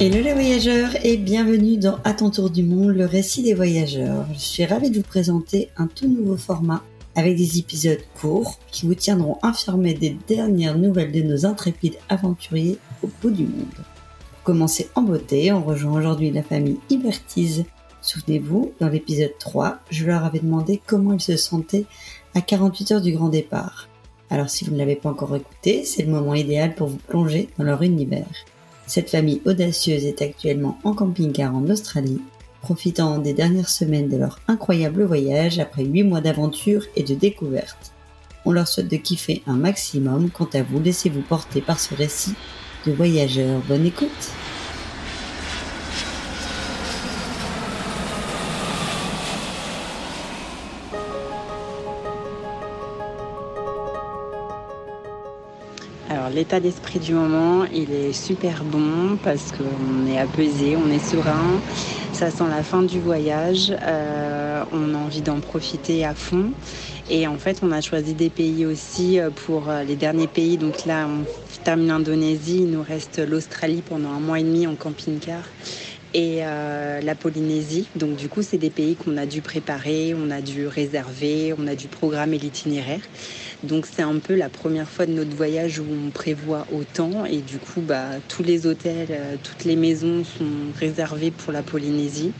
Hello les voyageurs et bienvenue dans À ton tour du monde, le récit des voyageurs. Je suis ravie de vous présenter un tout nouveau format avec des épisodes courts qui vous tiendront informés des dernières nouvelles de nos intrépides aventuriers au bout du monde. Pour commencer en beauté, on rejoint aujourd'hui la famille Ibertise. Souvenez-vous, dans l'épisode 3, je leur avais demandé comment ils se sentaient à 48 heures du grand départ. Alors si vous ne l'avez pas encore écouté, c'est le moment idéal pour vous plonger dans leur univers. Cette famille audacieuse est actuellement en camping-car en Australie, profitant des dernières semaines de leur incroyable voyage après 8 mois d'aventure et de découverte. On leur souhaite de kiffer un maximum, quant à vous, laissez-vous porter par ce récit de voyageurs. Bonne écoute l'état d'esprit du moment, il est super bon parce qu'on est apaisé, on est serein. Ça sent la fin du voyage. Euh, on a envie d'en profiter à fond. Et en fait, on a choisi des pays aussi euh, pour euh, les derniers pays. Donc là, on termine l'Indonésie. Il nous reste l'Australie pendant un mois et demi en camping-car et la Polynésie. Donc du coup, c'est des pays qu'on a dû préparer, on a dû réserver, on a dû programmer l'itinéraire. Donc c'est un peu la première fois de notre voyage où on prévoit autant et du coup bah, tous les hôtels, euh, toutes les maisons sont réservées pour la Polynésie.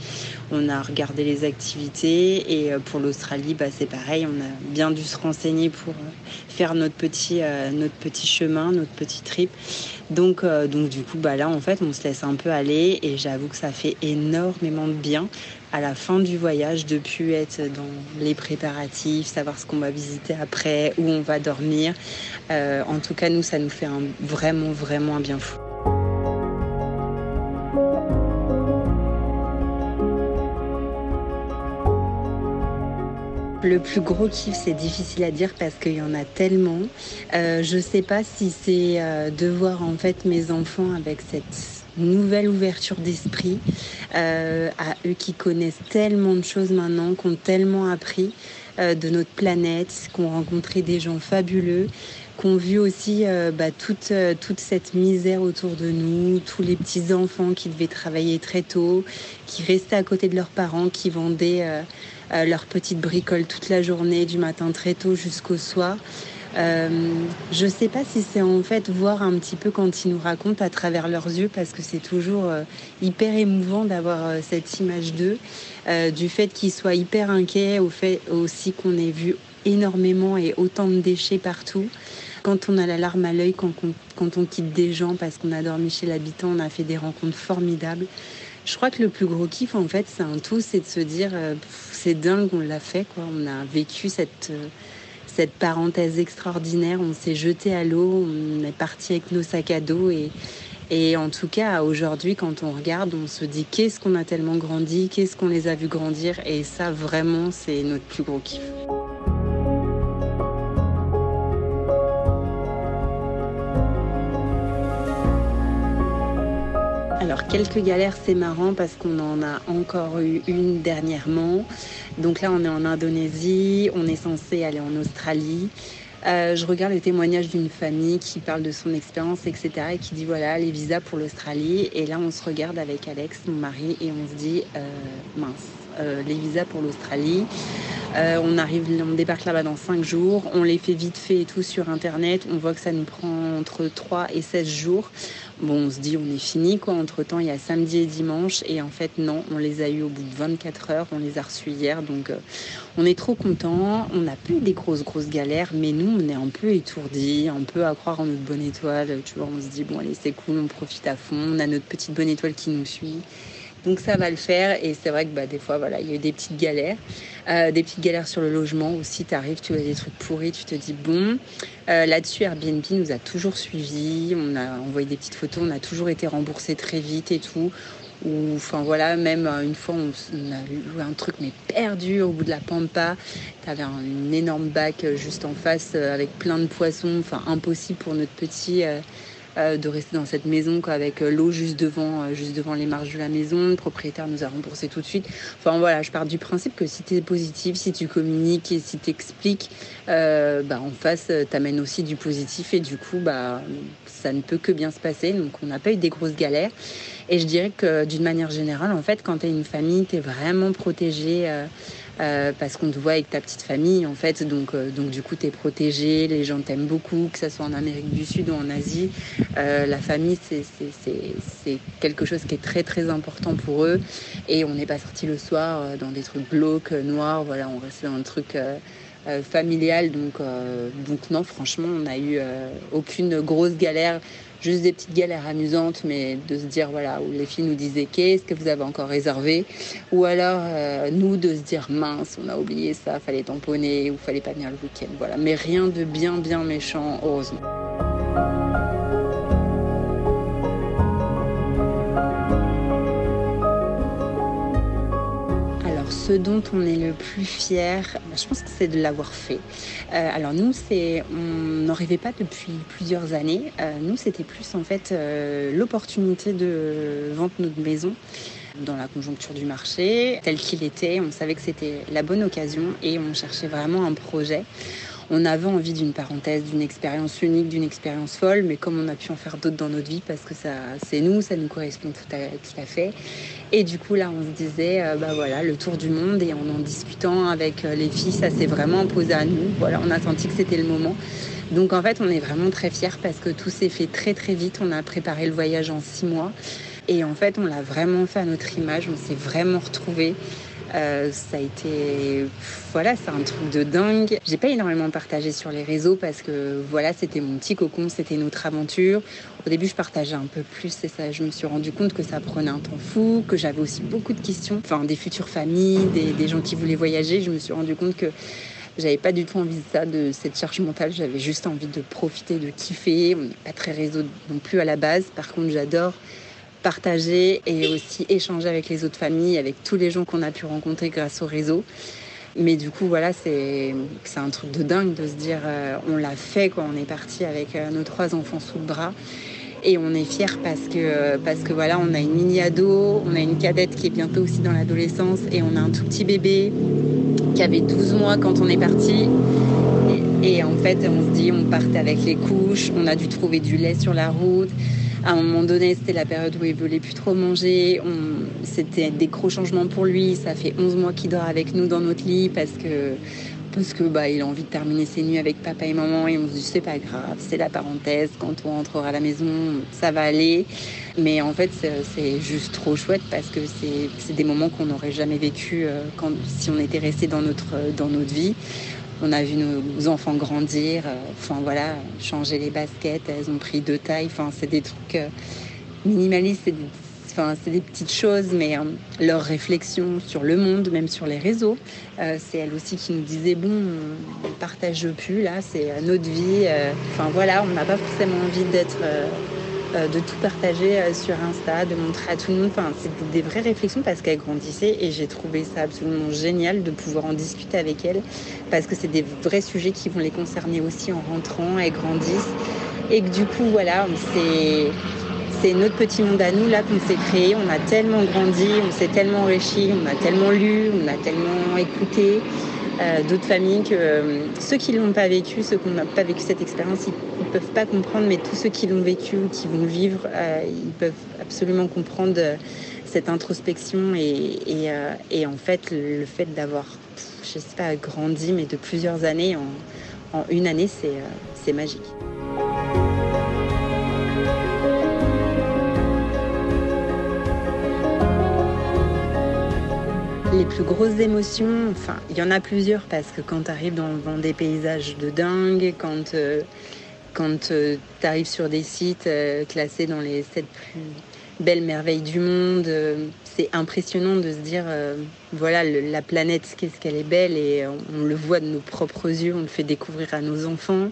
On a regardé les activités et euh, pour l'Australie bah, c'est pareil, on a bien dû se renseigner pour euh, faire notre petit, notre petit chemin, notre petit trip. Donc, donc du coup bah, là en fait on se laisse un peu aller et j'avoue que ça fait énormément de bien à la fin du voyage de plus être dans les préparatifs, savoir ce qu'on va visiter après, où on va dormir. Euh, en tout cas, nous, ça nous fait un, vraiment, vraiment un bien fou. Le plus gros kiff, c'est difficile à dire parce qu'il y en a tellement. Euh, je ne sais pas si c'est euh, de voir en fait mes enfants avec cette nouvelle ouverture d'esprit euh, à eux qui connaissent tellement de choses maintenant, qui ont tellement appris euh, de notre planète, qui ont rencontré des gens fabuleux, qui ont vu aussi bah, toute, toute cette misère autour de nous, tous les petits enfants qui devaient travailler très tôt, qui restaient à côté de leurs parents, qui vendaient leurs petites bricoles toute la journée, du matin très tôt jusqu'au soir. Euh, je ne sais pas si c'est en fait voir un petit peu quand ils nous racontent à travers leurs yeux, parce que c'est toujours euh, hyper émouvant d'avoir euh, cette image d'eux, du fait qu'ils soient hyper inquiets, au fait aussi qu'on ait vu énormément et autant de déchets partout. Quand on a la larme à l'œil, quand, quand, on quitte des gens parce qu'on a dormi chez l'habitant, on a fait des rencontres formidables. Je crois que le plus gros kiff, en fait, c'est un tout, c'est de se dire, c'est dingue, on l'a fait, quoi. On a vécu cette cette parenthèse extraordinaire. On s'est jeté à l'eau, on est parti avec nos sacs à dos et, et en tout cas, aujourd'hui, quand on regarde, on se dit qu'est-ce qu'on a tellement grandi, qu'est-ce qu'on les a vus grandir? Et ça, vraiment, c'est notre plus gros kiff. Quelques galères, c'est marrant parce qu'on en a encore eu une dernièrement. Donc là, on est en Indonésie, on est censé aller en Australie. Euh, je regarde les témoignages d'une famille qui parle de son expérience, etc. et qui dit voilà, les visas pour l'Australie. Et là, on se regarde avec Alex, mon mari, et on se dit euh, mince, euh, les visas pour l'Australie. on arrive, on débarque là-bas dans 5 jours. On les fait vite fait et tout sur Internet. On voit que ça nous prend entre 3 et 16 jours. Bon, on se dit, on est fini, quoi. Entre temps, il y a samedi et dimanche. Et en fait, non, on les a eu au bout de 24 heures. On les a reçus hier. Donc, euh, on est trop content. On n'a plus des grosses, grosses galères. Mais nous, on est un peu étourdis, un peu à croire en notre bonne étoile. Tu vois, on se dit, bon, allez, c'est cool, on profite à fond. On a notre petite bonne étoile qui nous suit. Donc ça va le faire et c'est vrai que bah, des fois voilà il y a eu des petites galères, euh, des petites galères sur le logement aussi. Tu arrives, tu vois des trucs pourris, tu te dis bon. Euh, là-dessus Airbnb nous a toujours suivis, on a envoyé des petites photos, on a toujours été remboursé très vite et tout. Ou enfin voilà même euh, une fois on, a loué un truc mais perdu au bout de la pampa. T'avais un, une énorme bac juste en face avec plein de poissons, enfin impossible pour notre petit de rester dans cette maison avec l'eau juste devant, juste devant les marches de la maison. Le propriétaire nous a remboursé tout de suite. Enfin voilà, je pars du principe que si tu es positif, si tu communiques et si tu expliques, bah, en face, tu amènes aussi du positif et du coup, bah, ça ne peut que bien se passer. Donc on n'a pas eu des grosses galères. Et je dirais que d'une manière générale, en fait, quand tu es une famille, tu es vraiment protégé. Euh, euh, parce qu'on te voit avec ta petite famille en fait. Donc euh, donc du coup tu es protégé les gens t'aiment beaucoup que ce soit en Amérique du Sud ou en Asie. La famille c'est quelque chose qui est très très important pour eux. Et on n'est pas sorti le soir dans des trucs glauques noirs. Voilà on restait dans un truc familial. Donc donc non franchement on n'a eu aucune grosse galère juste des petites galères amusantes, mais de se dire, voilà, où les filles nous disaient, qu'est-ce que vous avez encore réservé? Ou alors, euh, nous, de se dire, mince, on a oublié ça, fallait tamponner, ou fallait pas venir le week-end. Voilà, mais rien de bien, bien méchant, heureusement. Ce dont on est le plus fier, bah, je pense que c'est de l'avoir fait. Euh, alors nous, c'est, on n'en rêvait pas depuis plusieurs années. Euh, nous, c'était plus en fait euh, l'opportunité de vendre notre maison dans la conjoncture du marché, tel qu'il était. On savait que c'était la bonne occasion et on cherchait vraiment un projet on avait envie d'une parenthèse, d'une expérience unique, d'une expérience folle, mais comme on a pu en faire d'autres dans notre vie, parce que ça, c'est nous, ça nous correspond tout à, fait. Et du coup, là, on se disait, euh, bah voilà, le tour du monde, et en en discutant avec euh, les filles, ça s'est vraiment imposé à nous. Voilà, on a senti que c'était le moment. Donc en fait, on est vraiment très fiers parce que tout s'est fait très très vite. On a préparé le voyage en six mois. Et en fait, on l'a vraiment fait à notre image. On s'est vraiment retrouvés. Euh, ça a été, voilà, c'est un truc de dingue. J'ai pas énormément partagé sur les réseaux parce que voilà, c'était mon petit cocon, c'était notre aventure. Au début, je partageais un peu plus et ça, je me suis rendu compte que ça prenait un temps fou, que j'avais aussi beaucoup de questions, enfin des futures familles, des, des gens qui voulaient voyager. Je me suis rendu compte que j'avais pas du tout envie de ça, de cette charge mentale. J'avais juste envie de profiter, de kiffer. On n'est pas très réseau non plus à la base. Par contre, j'adore partager et aussi échanger avec les autres familles, avec tous les gens qu'on a pu rencontrer grâce au réseau. Mais du coup, voilà, c'est un truc de dingue de se dire, euh, on l'a fait, quoi. On est parti avec euh, nos trois enfants sous le bras. Et on est fiers parce que, parce que voilà, on a une mini ado, on a une cadette qui est bientôt aussi dans l'adolescence et on a un tout petit bébé qui avait 12 mois quand on est parti. Et en fait, on se dit, on partait avec les couches, on a dû trouver du lait sur la route. À un moment donné, c'était la période où il voulait plus trop manger. C'était des gros changements pour lui. Ça fait 11 mois qu'il dort avec nous dans notre lit parce que parce que bah il a envie de terminer ses nuits avec papa et maman et on se dit c'est pas grave, c'est la parenthèse. Quand on rentrera à la maison, ça va aller. Mais en fait, c'est juste trop chouette parce que c'est des moments qu'on n'aurait jamais vécu euh, si on était resté dans notre dans notre vie. On a vu nos enfants grandir, euh, enfin voilà, changer les baskets, elles ont pris deux tailles. Enfin, c'est des trucs euh, minimalistes, c'est des, petites choses, mais euh, leur réflexion sur le monde, même sur les réseaux, c'est elle aussi qui nous disait bon, on partage plus là, c'est notre vie. Enfin voilà, on n'a pas forcément envie d'être de tout partager euh, sur Insta, de montrer à tout le monde. Enfin, c'est des vraies réflexions parce qu'elle grandissait et j'ai trouvé ça absolument génial de pouvoir en discuter avec elle parce que c'est des vrais sujets qui vont les concerner aussi en rentrant. Elles grandissent et que du coup, voilà, c'est notre petit monde à nous là qu'on s'est créé. On a tellement grandi, on s'est tellement enrichi, on a tellement lu, on a tellement écouté. Euh, d'autres familles que euh, ceux qui l'ont pas vécu, ceux qui n'ont pas vécu cette expérience, ils, ne peuvent pas comprendre, mais tous ceux qui l'ont vécu ou qui vont vivre, euh, ils peuvent absolument comprendre cette introspection et, et, en fait le, fait d'avoir, je sais pas, grandi, mais de plusieurs années en, une année, c'est magique. Les plus grosses émotions, enfin, il y en a plusieurs parce que quand tu arrives dans, des paysages de dingue, quand, euh, quand euh, tu arrives sur des sites euh, classés dans les sept plus belles merveilles du monde, c'est impressionnant de se dire voilà, la planète, qu'est-ce qu'elle est belle et on, le voit de nos propres yeux, on le fait découvrir à nos enfants.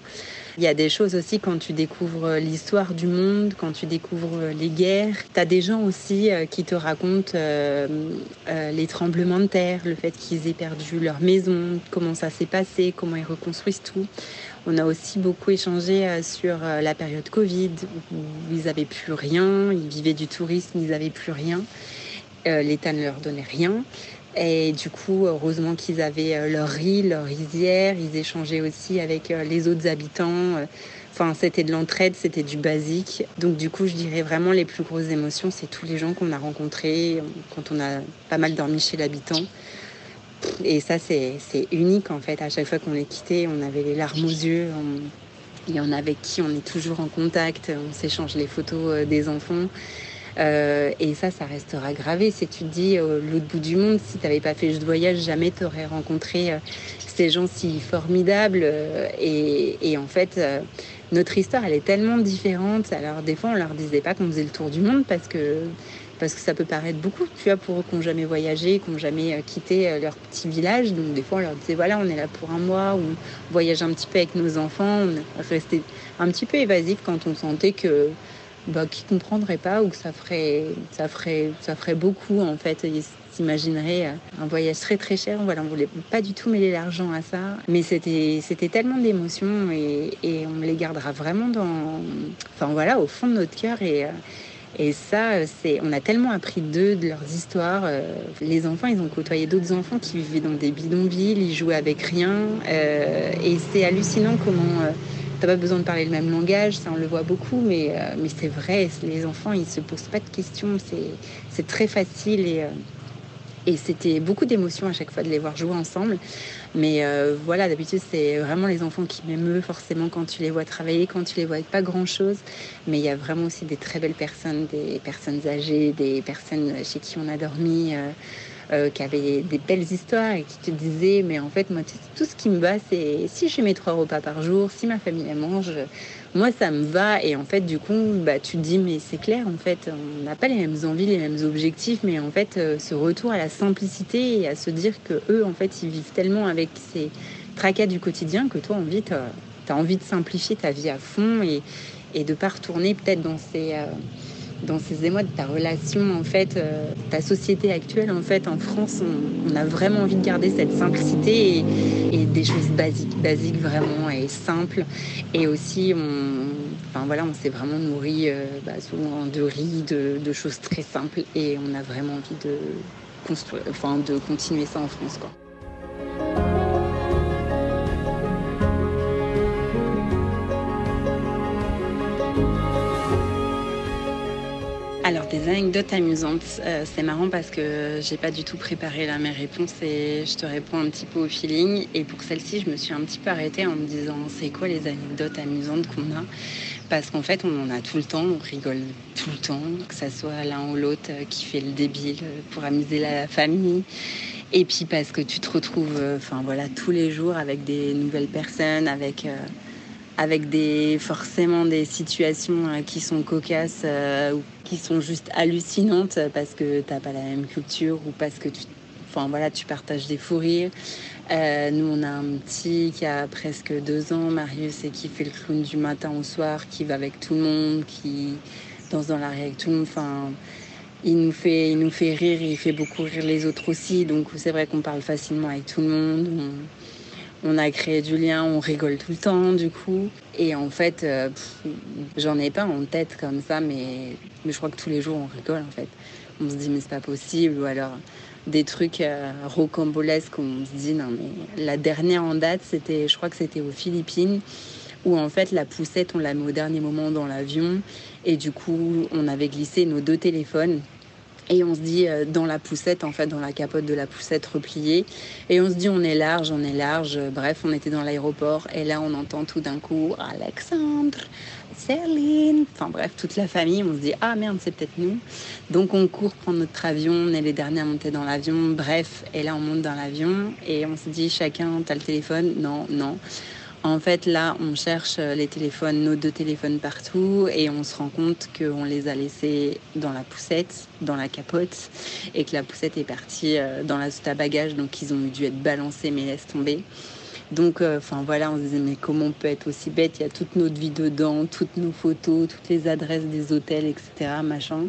Il y a des choses aussi quand tu découvres l'histoire du monde, quand tu découvres les guerres. Tu as des gens aussi qui te racontent les tremblements de terre, le fait qu'ils aient perdu leur maison, comment ça s'est passé, comment ils reconstruisent tout. On a aussi beaucoup échangé euh, sur euh, la période Covid où ils n'avaient plus rien, ils vivaient du tourisme, ils n'avaient plus rien. Euh, L'État ne leur donnait rien. Et du coup, heureusement qu'ils avaient leur riz, leur rizière. Ils échangeaient aussi avec les autres habitants. Enfin, c'était de l'entraide, c'était du basique. Donc, du coup, je dirais vraiment les plus grosses émotions, c'est tous les gens qu'on a rencontrés quand on a pas mal dormi chez l'habitant. Et ça, c'est unique en fait. À chaque fois qu'on les quittait, on avait les larmes aux yeux. Il y en a avec qui on est toujours en contact. On s'échange les photos euh, des enfants. Euh, et ça, ça restera gravé. Si tu te dis, euh, l'autre bout du monde, si tu n'avais pas fait ce voyage, jamais tu aurais rencontré ces gens si formidables. Et, et en fait, notre histoire, elle est tellement différente. Alors, des fois, on leur disait pas qu'on faisait le tour du monde parce que parce que ça peut paraître beaucoup, tu vois, pour eux qui n'ont jamais voyagé, qui n'ont jamais euh, quitté euh, leur petit village. Donc des fois, on leur disait, voilà, on est là pour un mois, ou on voyage un petit peu avec nos enfants. On restait un petit peu évasif quand on sentait que bah, qu'ils ne comprendraient pas ou que ça ferait, ça ferait, ça ferait beaucoup, en fait. Ils s'imagineraient euh, un voyage très très cher. Voilà, on voulait pas du tout mêler l'argent à ça. Mais c'était, c'était tellement d'émotions et, et, on les gardera vraiment dans, enfin voilà, au fond de notre cœur et et ça, c'est, on a tellement appris d'eux, de leurs histoires. Euh, les enfants, ils ont côtoyé d'autres enfants qui vivaient dans des bidonvilles, ils jouaient avec rien. Euh, et c'est hallucinant comment euh, t'as pas besoin de parler le même langage, ça on le voit beaucoup, mais, mais c'est vrai, les enfants, ils se posent pas de questions, c'est, c'est très facile et et c'était beaucoup d'émotions à chaque fois de les voir jouer ensemble. Mais euh, voilà, d'habitude, c'est vraiment les enfants qui m'émeuvent forcément quand tu les vois travailler, quand tu les vois avec pas grand-chose. Mais il y a vraiment aussi des très belles personnes, des personnes âgées, des personnes chez qui on a dormi. Euh, euh, qui avaient des belles histoires et qui te disaient mais en fait moi tout ce qui me va c'est si je mets trois repas par jour si ma famille mange moi ça me va. Et en fait du coup bah tu te dis mais c'est clair en fait on n'a pas les mêmes envies les mêmes objectifs mais en fait euh, ce retour à la simplicité et à se dire que eux en fait ils vivent tellement avec ces tracas du quotidien que toi envie tu as envie de simplifier ta vie à fond et, et de pas retourner peut-être dans ces euh, dans ces de ta relation, en fait, euh, ta société actuelle, en fait, en France, on, a vraiment envie de garder cette simplicité et, des choses basiques, basiques vraiment et simples. Et aussi, on, enfin voilà, on s'est vraiment nourri euh, bah, souvent de riz, de, de, choses très simples, et on a vraiment envie de construire, enfin, de continuer ça en France, quoi. Alors des anecdotes amusantes, euh, c'est marrant parce que j'ai pas du tout préparé là mes réponses et je te réponds un petit peu au feeling. Et pour celle-ci, je me suis un petit peu arrêtée en me disant c'est quoi les anecdotes amusantes qu'on a? Parce qu'en fait, on en a tout le temps, on rigole tout le temps, que ça soit l'un ou l'autre qui fait le débile pour amuser la famille. Et puis parce que tu te retrouves, euh, enfin voilà, tous les jours avec des nouvelles personnes, avec euh, avec des forcément des situations euh, qui sont cocasses euh, ou qui sont juste hallucinantes parce que t'as pas la même culture ou parce que tu enfin voilà tu partages des fous rires. Euh, nous on a un petit qui a presque deux ans Marius et qui fait le clown du matin au soir qui va avec tout le monde qui danse dans la rue avec tout le monde. Enfin il nous fait il nous fait rire il fait beaucoup rire les autres aussi. Donc c'est vrai qu'on parle facilement avec tout le monde. On a créé du lien, on rigole tout le temps du coup. Et en fait, euh, j'en ai pas en tête comme ça, mais, je crois que tous les jours on rigole en fait. On se dit mais c'est pas possible, ou alors des trucs euh, rocambolesques on se dit non mais la dernière en date c'était, je crois que c'était aux Philippines où en fait la poussette on l'a mis au dernier moment dans l'avion et du coup on avait glissé nos deux téléphones et on se dit euh, dans la poussette, en fait, dans la capote de la poussette repliée. Et on se dit on est large, on est large. Bref, on était dans l'aéroport. Et là, on entend tout d'un coup Alexandre, Céline. Enfin bref, toute la famille. On se dit ah merde, c'est peut-être nous. Donc on court prendre notre avion. On est les derniers à monter dans l'avion. Bref, et là, on monte dans l'avion. Et on se dit chacun, t'as le téléphone? Non, non. En fait, là, on cherche les téléphones, nos deux téléphones partout, et on se rend compte qu'on les a laissés dans la poussette, dans la capote, et que la poussette est partie euh, dans la soute à bagages, donc ils ont dû être balancés, mais laisse tomber. Donc, enfin voilà, on se disait, mais comment on peut être aussi bête? Il y a toute notre vie dedans, toutes nos photos, toutes les adresses des hôtels, etc. Machin.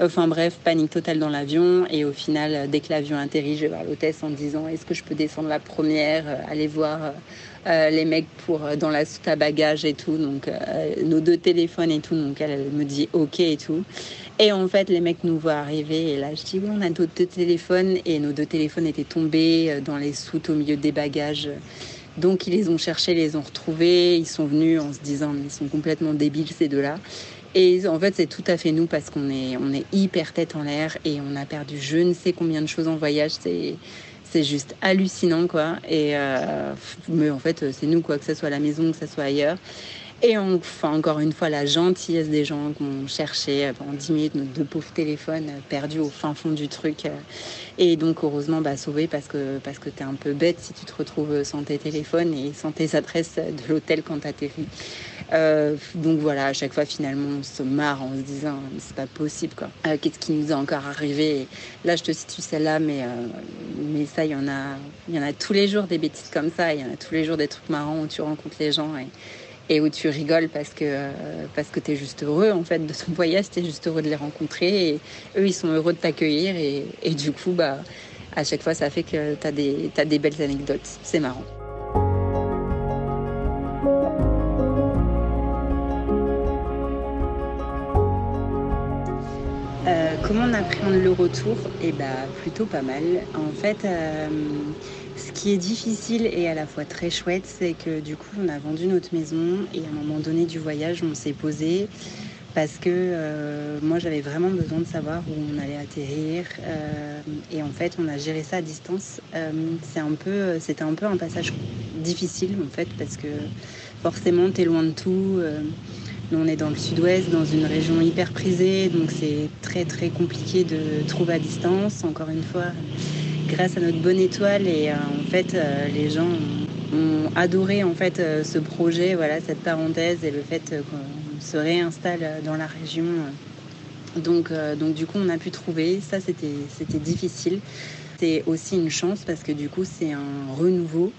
Enfin bref, panique totale dans l'avion. Et au final, dès que l'avion atterrit, je vais voir l'hôtesse en disant est-ce que je peux descendre la première, aller voir euh, les mecs pour euh, dans la soute à bagages et tout. Donc euh, nos deux téléphones et tout. Donc elle, me dit ok et tout. Et en fait, les mecs nous voient arriver et là je dis oui, on a d'autres deux téléphones et nos deux téléphones étaient tombés dans les soutes au milieu des bagages. Donc ils les ont cherchés, les ont retrouvés. Ils sont venus en se disant ils sont complètement débiles ces deux-là. Et en fait, c'est tout à fait nous parce qu'on est, est hyper tête en l'air et on a perdu je ne sais combien de choses en voyage. C'est juste hallucinant quoi et euh, mais en fait c'est nous quoi que ce soit à la maison que ce soit ailleurs et encore une fois, la gentillesse des gens qu'on cherchait pendant 10 minutes, nos deux pauvres téléphones perdus au fin fond du truc. Et donc, heureusement, bah, sauvé parce que, parce que tu es un peu bête si tu te retrouves sans tes téléphones et sans tes adresses de l'hôtel quand tu atterris. Euh, donc voilà, à chaque fois, finalement, on se marre en se disant, c'est pas possible quoi. Euh, qu'est-ce qui nous est encore arrivé? Là, je te situe celle-là, mais, euh, mais ça, il y, en a, il y en a tous les jours des bêtises comme ça. Il y en a tous les jours des trucs marrants où tu rencontres les gens. Et, où tu rigoles parce que, euh, parce que tu es juste heureux en fait de ton voyage, tu es juste heureux de les rencontrer et eux ils sont heureux de t'accueillir et, du coup bah, à chaque fois ça fait que tu as des, as des belles anecdotes, c'est marrant. Comment on appréhende le retour Eh bah, plutôt pas mal. En fait, euh, ce qui est difficile et à la fois très chouette, c'est que du coup, on a vendu notre maison et à un moment donné du voyage, on s'est posé parce que euh, moi, j'avais vraiment besoin de savoir où on allait atterrir. Euh, et en fait, on a géré ça à distance. C'est un peu, c'était un peu un passage difficile en fait parce que forcément, tu es loin de tout. On est dans le sud-ouest, dans une région hyper prisée, donc c'est très très compliqué de trouver à distance. Encore une fois, grâce à notre bonne étoile et euh, en fait euh, les gens ont, adoré en fait euh, ce projet, voilà cette parenthèse et le fait qu'on se réinstalle dans la région. Donc, donc du coup on a pu trouver, ça c'était c'était difficile. C'est aussi une chance parce que du coup c'est un renouveau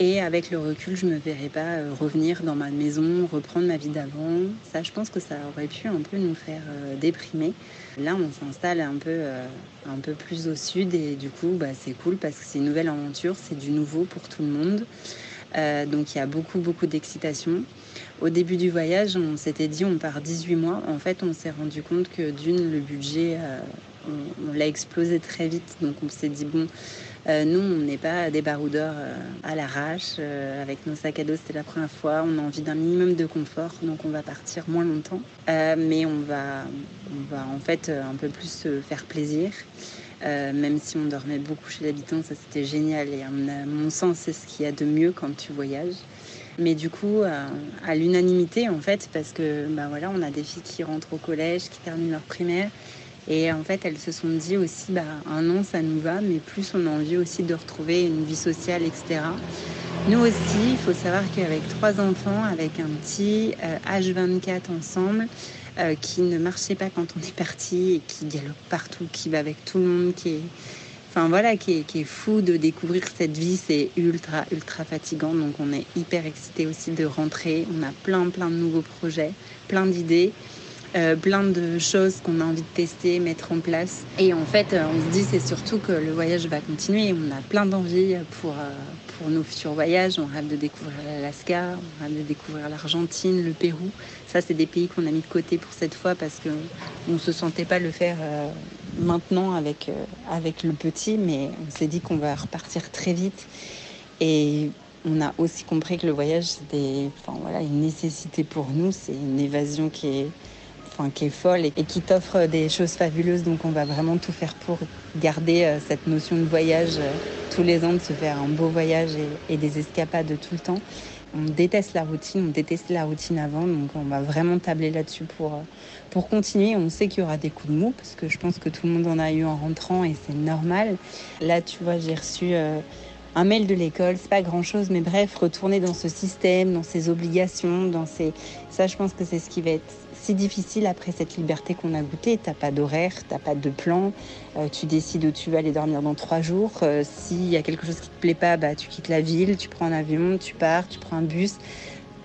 et avec le recul, je ne me verrais pas euh, revenir dans ma maison, reprendre ma vie d'avant. Ça, je pense que ça aurait pu un peu nous faire euh, déprimer. Là, on s'installe un peu, euh, un peu plus au sud et du coup, bah, c'est cool parce que c'est une nouvelle aventure, c'est du nouveau pour tout le monde. donc il y a beaucoup, beaucoup d'excitation. Au début du voyage, on s'était dit on part 18 mois. En fait, on s'est rendu compte que d'une, le budget, on l'a explosé très vite. Donc on s'est dit bon, euh, nous, on n'est pas des baroudeurs euh, à l'arrache. Euh, avec nos sacs à dos, c'était la première fois. On a envie d'un minimum de confort, donc on va partir moins longtemps. mais on va, en fait un peu plus se faire plaisir. même si on dormait beaucoup chez l'habitant, ça c'était génial. Et à mon sens, c'est ce qu'il y a de mieux quand tu voyages. Mais du coup, à, l'unanimité, en fait, parce que bah voilà, on a des filles qui rentrent au collège, qui terminent leur primaire, et en fait, elles se sont dit aussi, bah, un an, ça nous va, mais plus on a envie aussi de retrouver une vie sociale, etc. Nous aussi, il faut savoir qu'avec trois enfants, avec un petit H24 euh, ensemble, euh, qui ne marchait pas quand on est parti et qui galope partout, qui va avec tout le monde, qui est, enfin voilà, qui est, qui est fou de découvrir cette vie, c'est ultra, ultra fatigant. Donc on est hyper excité aussi de rentrer. On a plein, plein de nouveaux projets, plein d'idées. Euh, plein de choses qu'on a envie de tester, mettre en place. Et en fait, euh, on se dit c'est surtout que le voyage va continuer. On a plein d'envie pour, euh, pour nos futurs voyages. On rêve de découvrir l'Alaska, on rêve de découvrir l'Argentine, le Pérou. Ça, c'est des pays qu'on a mis de côté pour cette fois parce qu'on ne se sentait pas le faire maintenant avec, avec le petit, mais on s'est dit qu'on va repartir très vite. Et on a aussi compris que le voyage, c'était enfin, voilà, une nécessité pour nous. C'est une évasion qui est qui est folle et, qui t'offre des choses fabuleuses. Donc on va vraiment tout faire pour garder euh, cette notion de voyage euh, tous les ans, de se faire un beau voyage et, des escapades tout le temps. On déteste la routine, on déteste la routine avant, donc on va vraiment tabler là-dessus pour, euh, pour continuer. On sait qu'il y aura des coups de mou, parce que je pense que tout le monde en a eu en rentrant et c'est normal. Là, tu vois, j'ai reçu un mail de l'école, c'est pas grand chose, mais bref, retourner dans ce système, dans ces obligations, dans ces. Ça, je pense que c'est ce qui va être si difficile après cette liberté qu'on a goûtée. T'as pas d'horaire, t'as pas de plan. Euh, tu décides où tu vas aller dormir dans trois jours. Euh, s'il y a quelque chose qui te plaît pas, bah, tu quittes la ville, tu prends un avion, tu pars, tu prends un bus.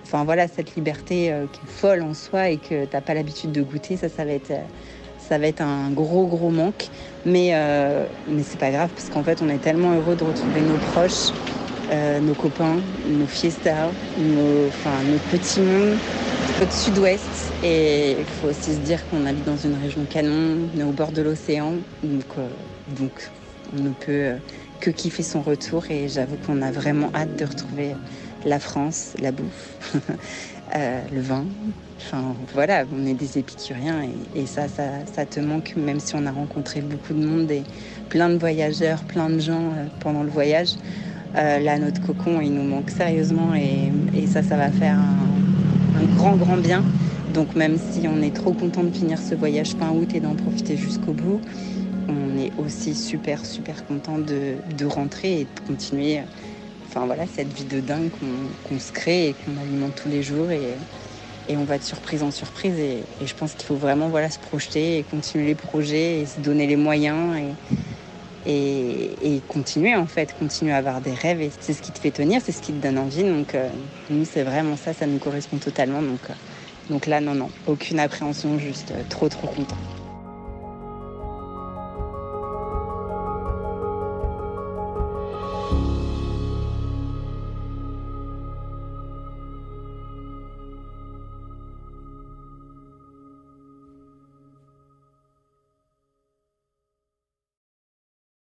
Enfin voilà, cette liberté euh, qui est folle en soi et que t'as pas l'habitude de goûter, ça, ça va être, ça va être un gros gros manque. Mais, mais c'est pas grave parce qu'en fait, on est tellement heureux de retrouver nos proches. nos copains, nos fiestas, nos, enfin, notre petit monde, notre sud-ouest et il faut aussi se dire qu'on habite dans une région canon, on est au bord de l'océan, donc, euh, donc on ne peut euh, que kiffer son retour et j'avoue qu'on a vraiment hâte de retrouver la France, la bouffe, euh, le vin. Enfin voilà, on est des épicuriens et, ça, ça, ça, te manque même si on a rencontré beaucoup de monde et plein de voyageurs, plein de gens pendant le voyage. là, notre cocon, il nous manque sérieusement et, et ça, ça va faire un, grand, grand bien. Donc même si on est trop content de finir ce voyage fin août et d'en profiter jusqu'au bout, on est aussi super super content de, rentrer et de continuer enfin voilà cette vie de dingue qu'on se crée et qu'on alimente tous les jours. Et, on va de surprise en surprise. Et, je pense qu'il faut vraiment voilà se projeter et continuer les projets et se donner les moyens et, continuer en fait, continuer à avoir des rêves. Et c'est ce qui te fait tenir, c'est ce qui te donne envie. Donc euh, nous c'est vraiment ça, ça nous correspond totalement. Donc euh, donc là, non, non, aucune appréhension, juste euh, trop, trop content.